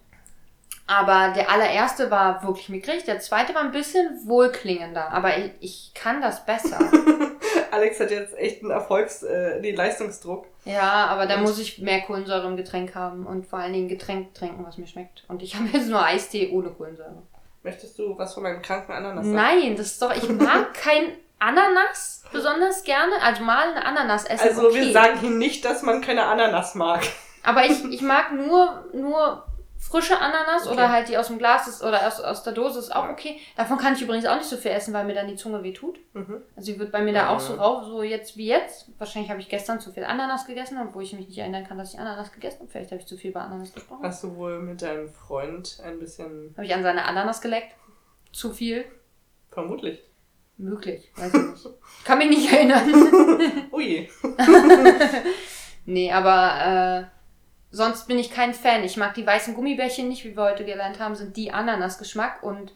Aber der allererste war wirklich mickrig, der zweite war ein bisschen wohlklingender, aber ich, ich kann das besser. Alex hat jetzt echt einen Erfolgs-, äh, nee, Leistungsdruck. ja, aber da muss ich mehr Kohlensäure im Getränk haben und vor allen Dingen Getränk trinken, was mir schmeckt. Und ich habe jetzt nur Eistee ohne Kohlensäure. Möchtest du was von meinem kranken Ananas sagen? Nein, das ist doch, ich mag kein Ananas besonders gerne. Also mal eine Ananas essen. Also okay. wir sagen hier nicht, dass man keine Ananas mag. Aber ich, ich mag nur, nur frische Ananas Okay. oder halt die aus dem Glas ist oder aus, aus der Dose ist auch okay. Davon kann ich übrigens auch nicht so viel essen, weil mir dann die Zunge weh tut. Mhm. Also die wird bei mir da auch so Mhm. rauf, so jetzt wie jetzt. Wahrscheinlich habe ich gestern zu viel Ananas gegessen, obwohl ich mich nicht erinnern kann, dass ich Ananas gegessen habe. Vielleicht habe ich zu viel bei Ananas gesprochen. Hast du wohl mit deinem Freund ein bisschen Habe ich an seine Ananas geleckt? Zu viel? vermutlich. Möglich, weiß ich nicht. Kann mich nicht erinnern. Ui. Nee, aber äh, sonst bin ich kein Fan. Ich mag die weißen Gummibärchen nicht, wie wir heute gelernt haben, sind die Ananasgeschmack. Und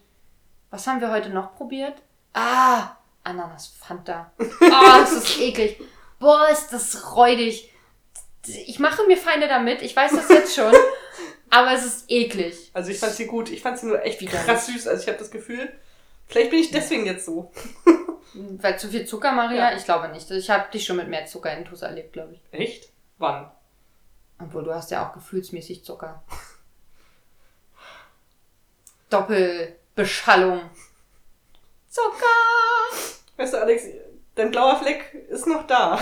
was haben wir heute noch probiert? Ah, Ananas Fanta. Ah, das ist eklig. Boah, ist das räudig. Ich mache mir Feinde damit, ich weiß das jetzt schon. aber es ist eklig. Also ich fand sie gut. Ich fand sie nur echt Widerlich. krass süß. Also ich habe das Gefühl, vielleicht bin ich deswegen jetzt so. Weil zu viel Zucker, Maria? Ja. Ich glaube nicht. Ich habe dich schon mit mehr Zucker in Tuss erlebt, glaube ich. Echt? Wann? Obwohl, du hast ja auch gefühlsmäßig Zucker. Doppelbeschallung. Zucker! Weißt du, Alex, dein blauer Fleck ist noch da.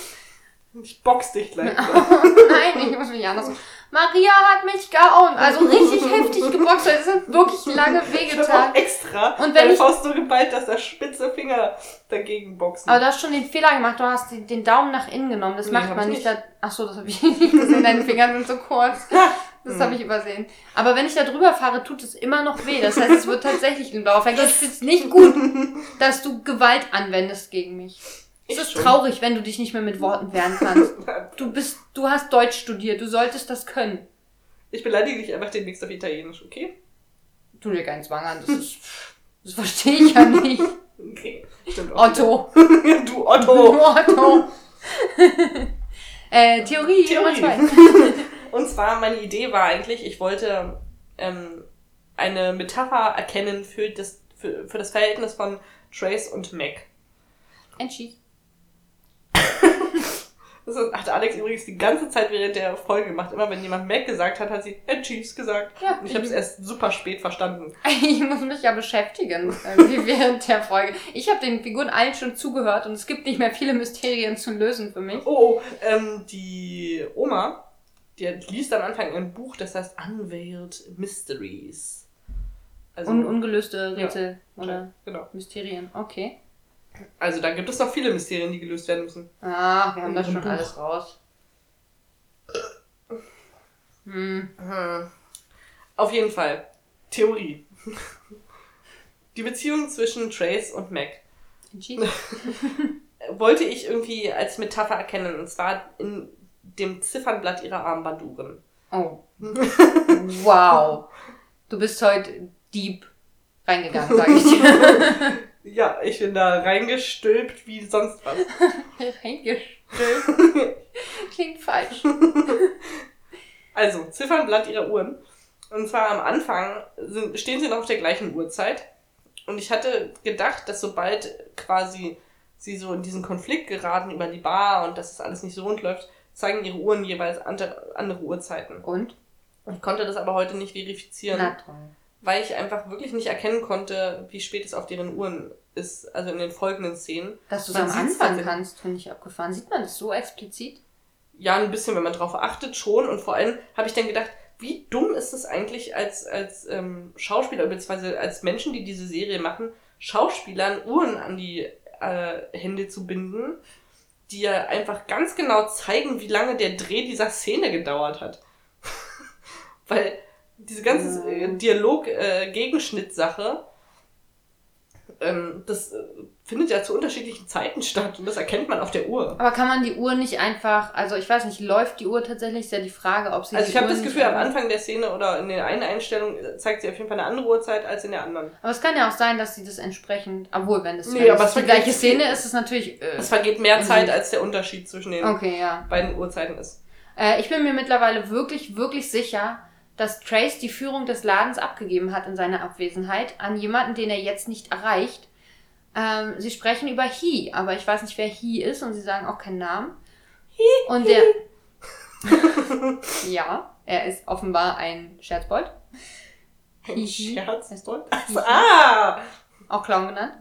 ich box dich gleich. Nein, ich muss mich anders. Maria hat mich gehauen. Also richtig heftig geboxt. Das sind wirklich lange Ich wehgetan. auch extra Und wenn ich- Faust so geballt, dass der spitze Finger dagegen boxen. Aber du hast schon den Fehler gemacht. Du hast den Daumen nach innen genommen. Das Nee, macht man ich nicht. nicht. Da, ach so, das habe ich nicht gesehen. Deine Finger sind so kurz. das habe ich übersehen. Aber wenn ich da drüber fahre, tut es immer noch weh. Das heißt, es wird tatsächlich ein Fleck. Ich finde es nicht gut, dass du Gewalt anwendest gegen mich. Es ist schon. traurig, wenn du dich nicht mehr mit Worten wehren kannst. Du bist, du hast Deutsch studiert, du solltest das können. Ich beleidige dich einfach demnächst auf Italienisch, okay? Tu dir keinen Zwang an, das ist, das verstehe ich ja nicht. Okay. Stimmt auch Otto. du Otto. Otto. äh, Theorie, Nummer Theorie. zwei. Und zwar, meine Idee war eigentlich, ich wollte ähm, eine Metapher erkennen für das, für, für das Verhältnis von Trace und Mac. Entschied. Das hat Alex übrigens die ganze Zeit während der Folge gemacht. Immer wenn jemand Mac gesagt hat, hat sie and Cheese gesagt. Ja, Und ich habe es erst super spät verstanden. Ich muss mich ja beschäftigen, irgendwie während der Folge. Ich habe den Figuren allen schon zugehört und es gibt nicht mehr viele Mysterien zu lösen für mich. Oh, oh ähm, die Oma, die liest am Anfang ein Buch, das heißt Unveiled Mysteries. Also, Un ungelöste Rätsel oder genau. Mysterien. Okay. Also da gibt es noch viele Mysterien, die gelöst werden müssen. Ah, wir haben das Ein schon Buch. alles raus. Hm. Hm. Auf jeden Fall. Theorie. Die Beziehung zwischen Trace und Mac Entschieden. wollte ich irgendwie als Metapher erkennen, und zwar in dem Ziffernblatt ihrer Armbanduhren. Oh. Wow. Du bist heute deep reingegangen, sag ich dir. Ja, ich bin da reingestülpt wie sonst was. Reingestülpt. Klingt falsch. Also, Ziffernblatt ihrer Uhren. Und zwar am Anfang sind, stehen sie noch auf der gleichen Uhrzeit. Und ich hatte gedacht, dass sobald quasi sie so in diesen Konflikt geraten über die Bar und dass es alles nicht so rund läuft, zeigen ihre Uhren jeweils andere, andere Uhrzeiten. Und? Ich konnte das aber heute nicht verifizieren, Na toll. Weil ich einfach wirklich nicht erkennen konnte, wie spät es auf deren Uhren ist, also in den folgenden Szenen. Dass du es am Anfang tatsächlich. kannst, finde ich abgefahren. Sieht man das so explizit? Ja, ein bisschen, wenn man drauf achtet, schon. Und vor allem habe ich dann gedacht, wie dumm ist es eigentlich als, als ähm, Schauspieler, beziehungsweise als Menschen, die diese Serie machen, Schauspielern Uhren an die äh, Hände zu binden, die ja einfach ganz genau zeigen, wie lange der Dreh dieser Szene gedauert hat. Weil diese ganze äh, Dialog-Gegenschnitt-Sache, ähm, das äh, findet ja zu unterschiedlichen Zeiten statt und das erkennt man auf der Uhr. Aber kann man die Uhr nicht einfach, also ich weiß nicht, läuft die Uhr tatsächlich? Ist ja die Frage, ob sie Also ich habe das Gefühl, am Anfang der Szene oder in der einen Einstellung zeigt sie auf jeden Fall eine andere Uhrzeit als in der anderen. Aber es kann ja auch sein, dass sie das entsprechend, obwohl, wenn es Nee, aber es die gleiche Szene ist, ist es natürlich. Äh, Es vergeht mehr. Zeit, als der Unterschied zwischen den okay, ja. beiden Uhrzeiten ist. Äh, ich bin mir mittlerweile wirklich, wirklich sicher, dass Trace die Führung des Ladens abgegeben hat in seiner Abwesenheit an jemanden, den er jetzt nicht erreicht. Ähm, sie sprechen über He, aber ich weiß nicht, wer He ist und sie sagen auch keinen Namen. Und der. ja, er ist offenbar ein Scherzbold. Hihi. Scherz. Heißt- Also, ah! Auch Clown genannt.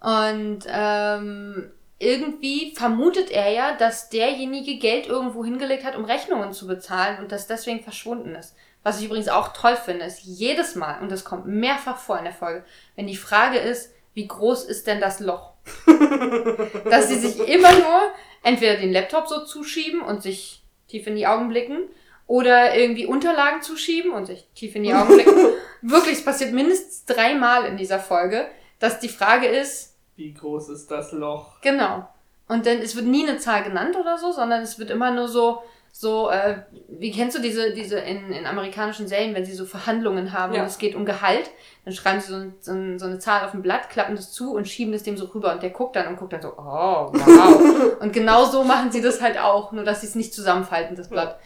Und ähm, irgendwie vermutet er ja, dass derjenige Geld irgendwo hingelegt hat, um Rechnungen zu bezahlen und das deswegen verschwunden ist. Was ich übrigens auch toll finde, ist jedes Mal, und das kommt mehrfach vor in der Folge, wenn die Frage ist, wie groß ist denn das Loch? dass sie sich immer nur entweder den Laptop so zuschieben und sich tief in die Augen blicken oder irgendwie Unterlagen zuschieben und sich tief in die Augen blicken. Wirklich, es passiert mindestens dreimal in dieser Folge, dass die Frage ist, Wie groß ist das Loch? genau. Und dann, es wird nie eine Zahl genannt oder so, sondern es wird immer nur so, so, äh, wie kennst du diese, diese in, in amerikanischen Serien, wenn sie so Verhandlungen haben Ja. und es geht um Gehalt, dann schreiben sie so, ein, so, ein, so eine Zahl auf ein Blatt, klappen das zu und schieben das dem so rüber und der guckt dann und guckt dann so, oh, wow. und genau so machen sie das halt auch, nur dass sie es nicht zusammenfalten, das Blatt.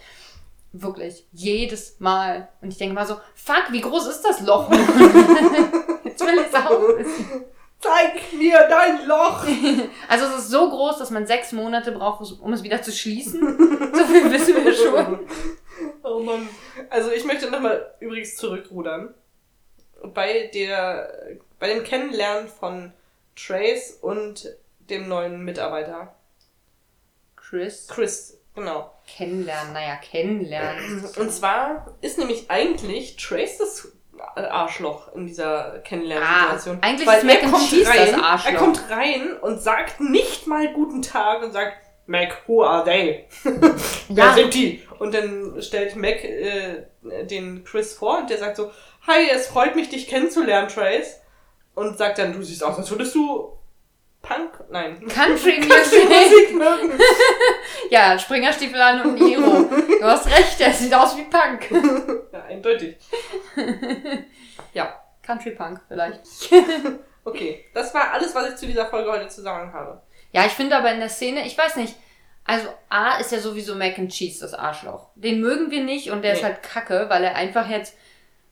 Wirklich. Jedes Mal. Und ich denke mal so, fuck, wie groß ist das Loch? Jetzt will ich es auch wissen. Zeig mir dein Loch! Also es ist so groß, dass man sechs Monate braucht, um es wieder zu schließen. So viel wissen wir schon. Oh Mann. Also ich möchte nochmal übrigens zurückrudern. Bei der, bei dem Kennenlernen von Trace und dem neuen Mitarbeiter. Chris. Chris, genau. Kennenlernen, naja, kennenlernen. Und zwar ist nämlich eigentlich Trace das Arschloch in dieser Kennenlernsituation. Ah, eigentlich Weil ist Mac er kommt Cheese rein, das Arschloch. Er kommt rein und sagt nicht mal guten Tag und sagt, Mac, who are they? Wer Ja. sind die? Und dann stellt Mac äh, den Chris vor und der sagt so, Hi, es freut mich, dich kennenzulernen, Trace. Und sagt dann, du siehst aus, als würdest du Punk? Nein. Country Music. Musik mögen. Ja, Springerstiefel an und ein Iro. Du hast recht, der sieht aus wie Punk. Eindeutig. Ja, Country Punk vielleicht. okay. Das war alles, was ich zu dieser Folge heute zusammen habe. Ja, ich finde aber in der Szene, ich weiß nicht, also A ist ja sowieso Mac and Cheese, das Arschloch. Den mögen wir nicht und der ist Nee. halt kacke, weil er einfach jetzt,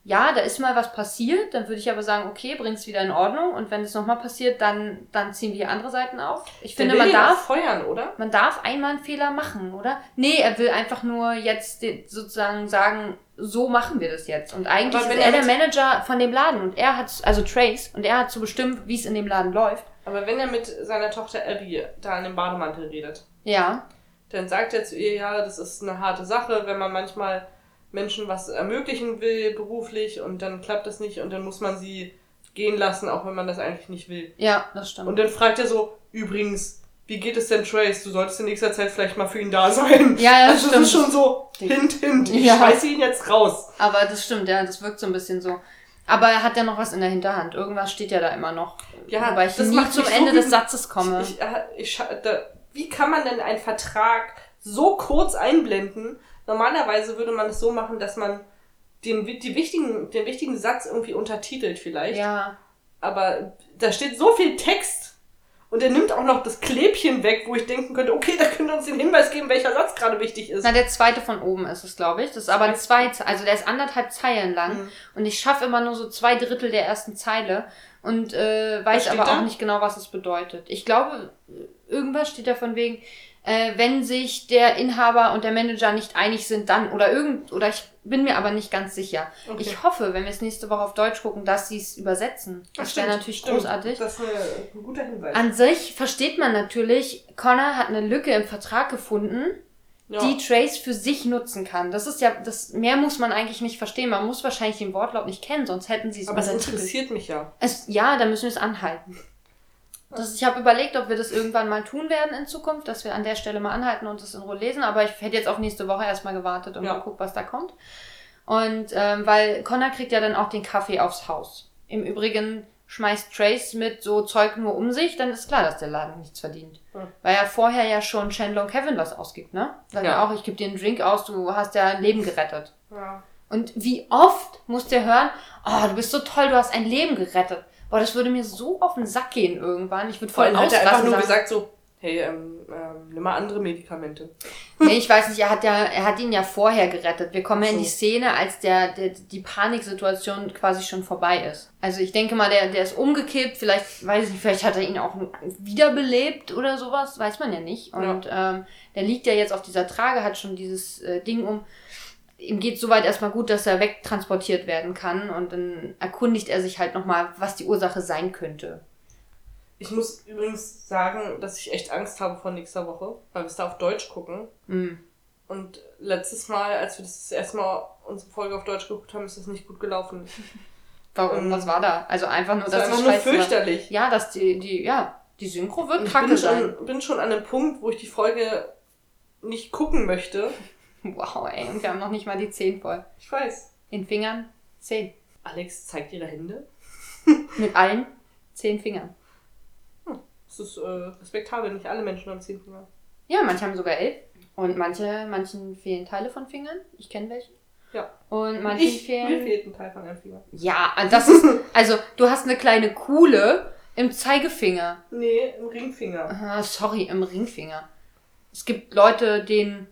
ja, da ist mal was passiert, dann würde ich aber sagen, okay, bring's wieder in Ordnung und wenn es nochmal passiert, dann, dann ziehen wir andere Seiten auf. Ich Der finde, man darf, feuern, oder? man darf einmal einen Fehler machen, oder? Nee, er will einfach nur jetzt sozusagen sagen, so machen wir das jetzt. Und eigentlich ist er er der Manager von dem Laden und er hat, also Trace, und er hat zu bestimmen, wie es in dem Laden läuft. Aber wenn er mit seiner Tochter Abby da in dem Bademantel redet, Ja, dann sagt er zu ihr, ja, das ist eine harte Sache, wenn man manchmal Menschen was ermöglichen will beruflich und dann klappt das nicht und dann muss man sie gehen lassen, auch wenn man das eigentlich nicht will. ja, das stimmt. Und dann fragt er so, übrigens, wie geht es denn Trace? Du solltest in nächster Zeit vielleicht mal für ihn da sein. Ja, ja, also das stimmt. ist schon so, hint, hint, ich Ja. schmeiße ihn jetzt raus. Aber das stimmt, ja, das wirkt so ein bisschen so. Aber er hat ja noch was in der Hinterhand. Irgendwas steht ja da immer noch. Ja, Wobei ich das nie zum so Ende des. Satzes komme. Ich, ich, scha- da, wie kann man denn einen Vertrag so kurz einblenden? Normalerweise würde man es so machen, dass man den, die wichtigen, den wichtigen Satz irgendwie untertitelt vielleicht. ja, Aber da steht so viel Text und er nimmt auch noch das Klebchen weg, wo ich denken könnte, okay, da könnte uns den Hinweis geben, welcher Satz gerade wichtig ist. na, der zweite von oben ist es, glaube ich. Das ist aber ein zwei, also der ist anderthalb Zeilen lang. Mhm. Und ich schaffe immer nur so zwei Drittel der ersten Zeile und äh, weiß aber da? auch nicht genau, was es bedeutet. Ich glaube, irgendwas steht da von wegen, äh, wenn sich der Inhaber und der Manager nicht einig sind, dann oder irgend oder ich bin mir aber nicht ganz sicher. Okay. Ich hoffe, wenn wir es nächste Woche auf Deutsch gucken, dass sie es übersetzen. Das wäre stimmt, natürlich stimmt. großartig. Das ist eine, ein guter Hinweis. An sich versteht man natürlich, Connor hat eine Lücke im Vertrag gefunden, ja. die Trace für sich nutzen kann. Das ist ja, das mehr muss man eigentlich nicht verstehen. Man muss wahrscheinlich den Wortlaut nicht kennen, sonst hätten sie es aber es interessiert mich ja. Es, ja, dann müssen wir es anhalten. Das, ich habe überlegt, ob wir das irgendwann mal tun werden in Zukunft, dass wir an der Stelle mal anhalten und das in Ruhe lesen, aber ich hätte jetzt auf nächste Woche erstmal gewartet und Ja. mal geguckt, was da kommt. Und ähm, weil Connor kriegt ja dann auch den Kaffee aufs Haus. Im Übrigen schmeißt Trace mit so Zeug nur um sich, dann ist klar, dass der Laden nichts verdient. Ja. Weil er vorher ja schon Chandler und Kevin was ausgibt, ne? Sagt Ja. ja auch, ich gebe dir einen Drink aus, du hast ja ein Leben gerettet. ja. Und wie oft muss der hören, oh, du bist so toll, du hast ein Leben gerettet. Boah, das würde mir so auf den Sack gehen irgendwann. Ich würde voll hat er einfach nur sagen, gesagt so, hey, ähm, ähm, nimm mal andere Medikamente. nee, ich weiß nicht, er hat ja, er hat ihn ja vorher gerettet. Wir kommen ja in die Szene, als der, der, die Paniksituation quasi schon vorbei ist. Also ich denke mal, der, der ist umgekippt, vielleicht, weiß ich nicht, vielleicht hat er ihn auch wiederbelebt oder sowas, weiß man ja nicht. Und ähm, der liegt ja jetzt auf dieser Trage, hat schon dieses äh, Ding um. Ihm geht soweit erstmal gut, dass er wegtransportiert werden kann und dann erkundigt er sich halt nochmal, was die Ursache sein könnte. Ich muss übrigens sagen, dass ich echt Angst habe vor nächster Woche, weil wir es da auf Deutsch gucken. Hm. Und letztes Mal, als wir das, erste Mal unsere Folge auf Deutsch geguckt haben, ist das nicht gut gelaufen. Warum? Ähm, Was war da? Also einfach nur, Das dass einfach nur war. fürchterlich. Ja, dass die, die, ja, die Synchro wird ich kacke bin sein. schon, bin schon an einem Punkt, wo ich die Folge nicht gucken möchte. Wow, ey, und wir haben noch nicht mal die 10 voll. Ich weiß. In Fingern 10. Alex zeigt ihre Hände. Mit allen 10 Fingern. Das ist äh, respektabel, nicht alle Menschen haben zehn Finger. Ja, manche haben sogar 11. Und manche, manchen fehlen Teile von Fingern. Ich kenne welche. Ja. Und manchen Ich, mir fehlen. fehlt ein Teil von einem Finger. Ja, das ist. Also, du hast eine kleine Kuhle im Zeigefinger. Nee, im Ringfinger. Ah, sorry, im Ringfinger. Es gibt Leute, denen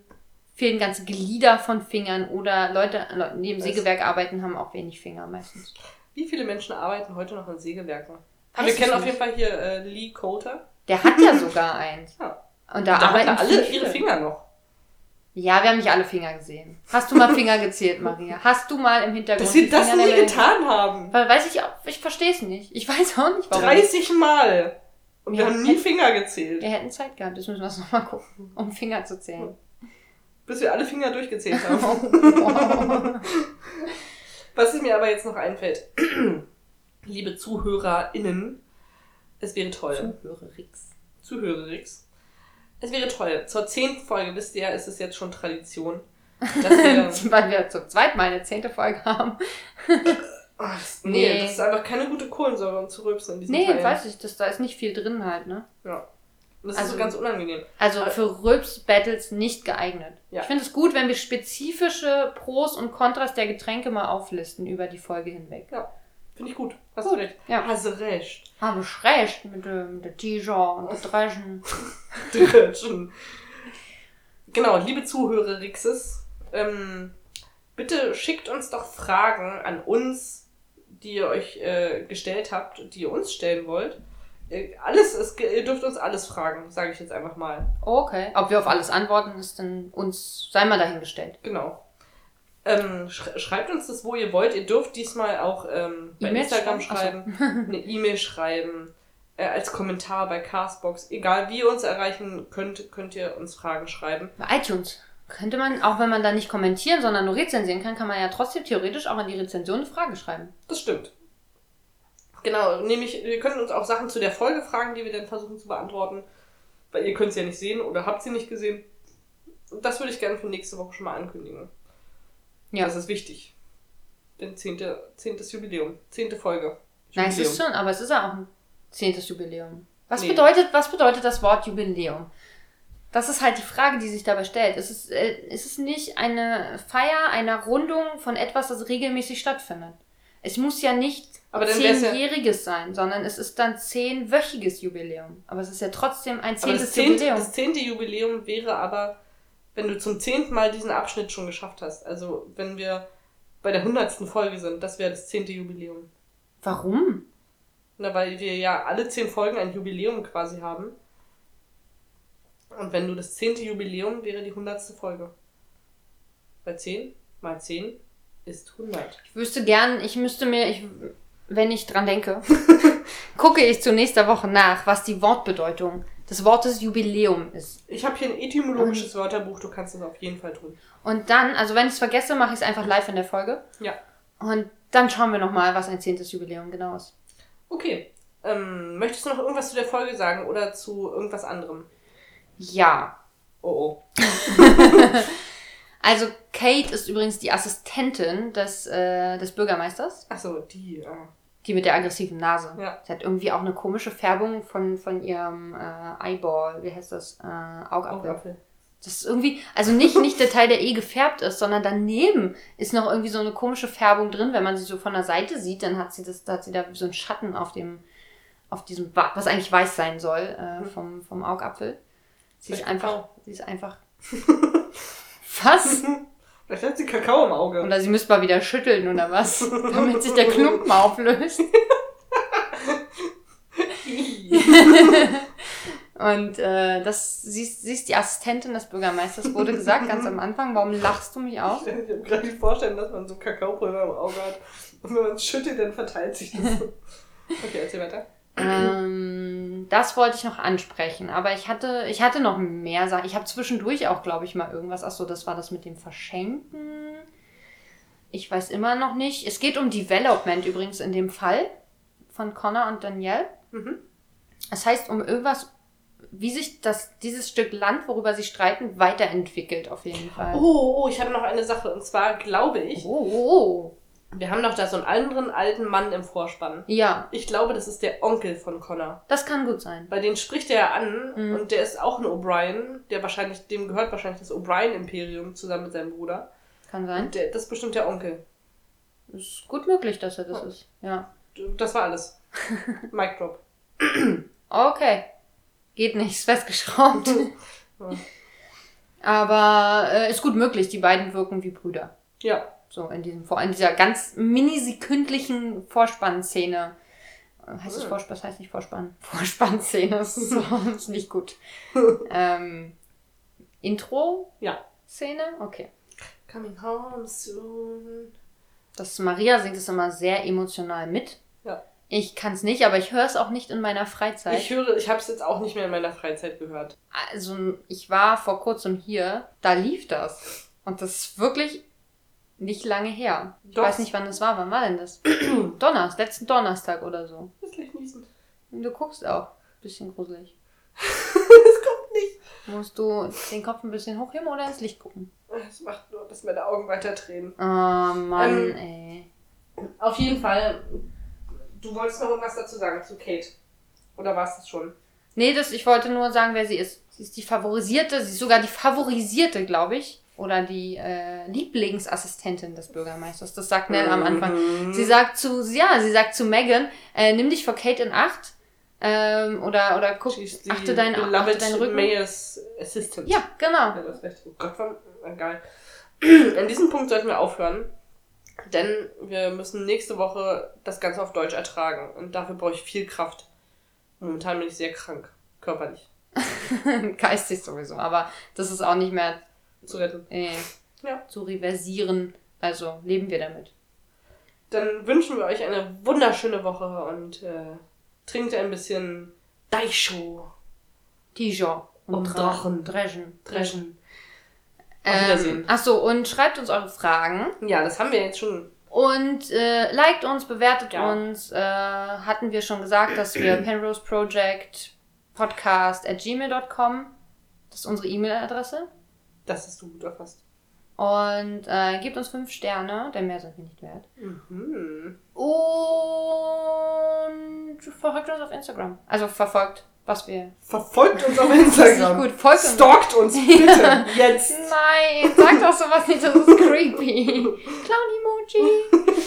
fehlen ganze Glieder von Fingern oder Leute, die im? Sägewerk arbeiten, haben auch wenig Finger meistens. Wie viele Menschen arbeiten heute noch in Sägewerken? Weiß wir kennen auf nicht. jeden Fall hier äh, Lee Coulter. Der hat ja sogar eins. Ja. Und da, Da arbeiten alle viele. ihre Finger noch. Ja, wir haben nicht alle Finger gesehen. Hast du mal Finger gezählt, Maria? Hast du mal im Hintergrund Dass sie die das nie getan haben. Weil weiß ich auch, ich verstehe es nicht. Ich weiß auch nicht, warum. 30 Mal. Und wir Ja. haben nie Finger gezählt. Wir hätten Zeit gehabt, das müssen wir uns nochmal gucken, um Finger zu zählen. Bis wir alle Finger durchgezählt haben. Was mir aber jetzt noch einfällt. Liebe ZuhörerInnen, es wäre toll. Zuhörerix. Zuhörerix. Es wäre toll. Zur zehnten Folge, wisst ihr, ist es jetzt schon Tradition, Das wäre. Weil wir zum zweiten Mal eine zehnte Folge haben. Oh, das, nee, Nee. das ist einfach keine gute Kohlensäure und zu rülpsen in diesem Nee, Teil. weiß ich, das, da ist nicht viel drin halt, ne? Ja. Das ist Also- so ganz unangenehm. Also Aber- für Rülps-Battles nicht geeignet. Ja. Ich finde es gut, wenn wir spezifische Pros und Kontras der Getränke mal auflisten über die Folge hinweg. Finde ich gut. Hast Gut, du recht. ja. Hast du recht. Habe ich recht mit dem T-Shirt und der Dreschen. Dritschen. Genau, liebe Zuhörer Rixes, ähm, bitte schickt uns doch Fragen an uns, die ihr euch äh, gestellt habt, die ihr uns stellen wollt. Äh, alles, es, ihr dürft uns alles fragen, sage ich jetzt einfach mal. Okay. Ob wir auf alles antworten, ist dann uns, sei mal dahingestellt. Genau. Ähm, sch schreibt uns das, wo ihr wollt. Ihr dürft diesmal auch ähm, bei E-Mails Instagram schreiben? schreiben, eine E-Mail schreiben, äh, als Kommentar bei Castbox. Egal wie ihr uns erreichen könnt, könnt ihr uns Fragen schreiben. Bei iTunes könnte man, auch wenn man da nicht kommentieren, sondern nur rezensieren kann, kann man ja trotzdem theoretisch auch an die Rezension eine Frage schreiben. Das stimmt. Genau, nämlich, wir können uns auch Sachen zu der Folge fragen, die wir dann versuchen zu beantworten. Weil ihr könnt sie ja nicht sehen oder habt sie nicht gesehen. Und das würde ich gerne für nächste Woche schon mal ankündigen. Ja. Das ist wichtig. Denn zehnte, zehntes Jubiläum. Zehnte Folge. Nein, es Jubiläum. ist schon, aber es ist ja auch ein zehntes Jubiläum. Was Nee. bedeutet, was bedeutet das Wort Jubiläum? Das ist halt die Frage, die sich dabei stellt. Es ist, äh, ist es nicht eine Feier einer Rundung von etwas, das regelmäßig stattfindet? Es muss ja nicht wär's ja- zehnjähriges sein, sondern es ist dann zehnwöchiges Jubiläum. Aber es ist ja trotzdem ein zehntes Jubiläum. das zehnte Jubiläum wäre aber, wenn du zum zehnten Mal diesen Abschnitt schon geschafft hast. Also wenn wir bei der hundertsten Folge sind, das wäre das zehnte Jubiläum. Warum? Na, weil wir ja alle zehn Folgen ein Jubiläum quasi haben. Und wenn du das zehnte Jubiläum wäre die hundertste Folge. Bei 10 mal 10 ist 100. Ich wüsste gern, ich müsste mir, ich, wenn ich dran denke, gucke ich zu nächster Woche nach, was die Wortbedeutung des Wortes Jubiläum ist. Ich habe hier ein etymologisches Wörterbuch, du kannst es auf jeden Fall tun. Und dann, also wenn ich es vergesse, mache ich es einfach live in der Folge. Ja. Und dann schauen wir nochmal, was ein zehntes Jubiläum genau ist. Okay. Ähm, möchtest du noch irgendwas zu der Folge sagen oder zu irgendwas anderem? Ja. Oh oh. Also Kate ist übrigens die Assistentin des, äh, des Bürgermeisters. Achso, die. Äh, Die mit der aggressiven Nase. Ja. Sie hat irgendwie auch eine komische Färbung von, von ihrem äh, Eyeball, wie heißt das? Äh, Augapfel. Augapfel. Das ist irgendwie, also nicht, nicht der Teil, der eh gefärbt ist, sondern daneben ist noch irgendwie so eine komische Färbung drin. Wenn man sie so von der Seite sieht, dann hat sie das, da hat sie da so einen Schatten auf dem, auf diesem, Wa- was eigentlich weiß sein soll, äh, vom, vom Augapfel. Sie ist einfach, sie ist einfach. Was? Vielleicht hat sie Kakao im Auge. Oder sie müsste mal wieder schütteln oder was? Damit sich der Klumpen auflöst. Und äh, das, sie, ist, sie ist die Assistentin des Bürgermeisters, wurde gesagt ganz am Anfang. Warum lachst du mich auf? Ich kann mir nicht vorstellen, dass man so Kakaopulver im Auge hat. Und wenn man es schüttelt, dann verteilt sich das so. Okay, erzähl weiter. Ähm, das wollte ich noch ansprechen, aber ich hatte, ich hatte noch mehr Sachen. Ich habe zwischendurch auch, glaube ich, mal irgendwas. Achso, das war das mit dem Verschenken. Ich weiß immer noch nicht. Es geht um Development übrigens in dem Fall von Connor und Danielle. Mhm. Das heißt, um irgendwas, wie sich das, dieses Stück Land, worüber sie streiten, weiterentwickelt, auf jeden Fall. Oh, oh, ich habe noch eine Sache. Und zwar glaube ich, oh, oh. Wir haben noch da so einen anderen alten Mann im Vorspann. Ja, Ich glaube, das ist der Onkel von Connor. das kann gut sein. Bei den spricht er an Mhm. und der ist auch ein O'Brien, der wahrscheinlich, dem gehört wahrscheinlich das O'Brien-Imperium zusammen mit seinem Bruder. Kann sein. Der, das ist bestimmt der Onkel. Ist gut möglich, dass er das Ja. ist. Ja. Das war alles. Mic drop. Okay. Geht nicht, ist festgeschraubt. Ja. Aber äh, ist gut möglich, die beiden wirken wie Brüder. Ja. So in diesem Vor in dieser ganz minisekündlichen Vorspannszene. Äh, Heißt es Ja. Vorspann? Das heißt nicht Vorspann. Vorspannszene ist, so, ist nicht gut. ähm, Intro? Ja. Szene? Okay. Coming home soon. Das Maria singt es immer sehr emotional mit. Ja. Ich kann es nicht, aber ich höre es auch nicht in meiner Freizeit. Ich höre, ich habe es jetzt auch nicht mehr in meiner Freizeit gehört. Also, ich war vor kurzem hier, da lief das. Und das ist wirklich nicht lange her. Ich Doch. weiß nicht, wann das war. Wann war denn das? Donnerstag, letzten Donnerstag oder so. Das ist niesen. Du guckst auch. Bisschen gruselig. das kommt nicht. Musst du den Kopf ein bisschen hochheben oder ins Licht gucken? Es macht nur, dass meine Augen weiter drehen. Oh Mann, Ähm, ey. Auf jeden Fall, du wolltest noch irgendwas dazu sagen zu Kate. Oder war es das schon? Nee, das, ich wollte nur sagen, wer sie ist. Sie ist die favorisierte, sie ist sogar die favorisierte, glaube ich. Oder die äh, Lieblingsassistentin des Bürgermeisters. Das sagt Nell am Anfang. Mhm. Sie sagt zu, ja, sie sagt zu Megan, äh, nimm dich vor Kate in Acht. Ähm, oder, oder guck, achte, deinen, achte deinen Rücken. Mayor's Assistant. Ja, genau. Ja, das ist recht. Oh Gott, war war geil. An diesem Punkt sollten wir aufhören. Denn wir müssen nächste Woche das Ganze auf Deutsch ertragen. Und dafür brauche ich viel Kraft. Momentan bin ich sehr krank. Körperlich. Geistig sowieso. Aber das ist auch nicht mehr Zu retten. äh, Ja. zu reversieren. Also leben wir damit. Dann wünschen wir euch eine wunderschöne Woche und äh, trinkt ein bisschen Daisho. Dijon. Und Drachen. Dreschen. Dreschen. Auf Wiedersehen. Ähm, achso, und schreibt uns eure Fragen. Ja, das haben wir jetzt schon. Und äh, liked uns, bewertet Ja. uns. Äh, hatten wir schon gesagt, dass wir Penrose Project Podcast at gmail.com. Das ist unsere E-Mail-Adresse. Das hast du gut erfasst. Und äh, gebt uns fünf Sterne, denn mehr sind wir nicht wert. Mhm. Und verfolgt uns auf Instagram. Also verfolgt, was wir. Verfolgt uns auf Instagram. gut. Folgt uns. Stalkt uns bitte. Jetzt. Nein, sag doch sowas nicht, das ist creepy. Clown-Emoji.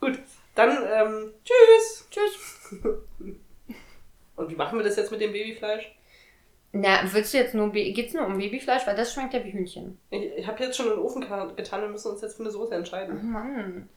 Gut, dann ähm, tschüss. Tschüss. Und wie machen wir das jetzt mit dem Babyfleisch? Na, willst du jetzt nur, geht's nur um Babyfleisch? Weil das schmeckt ja wie Hühnchen. Ich, ich habe jetzt schon in den Ofen getan, wir müssen uns jetzt für eine Soße Oh entscheiden. Mann.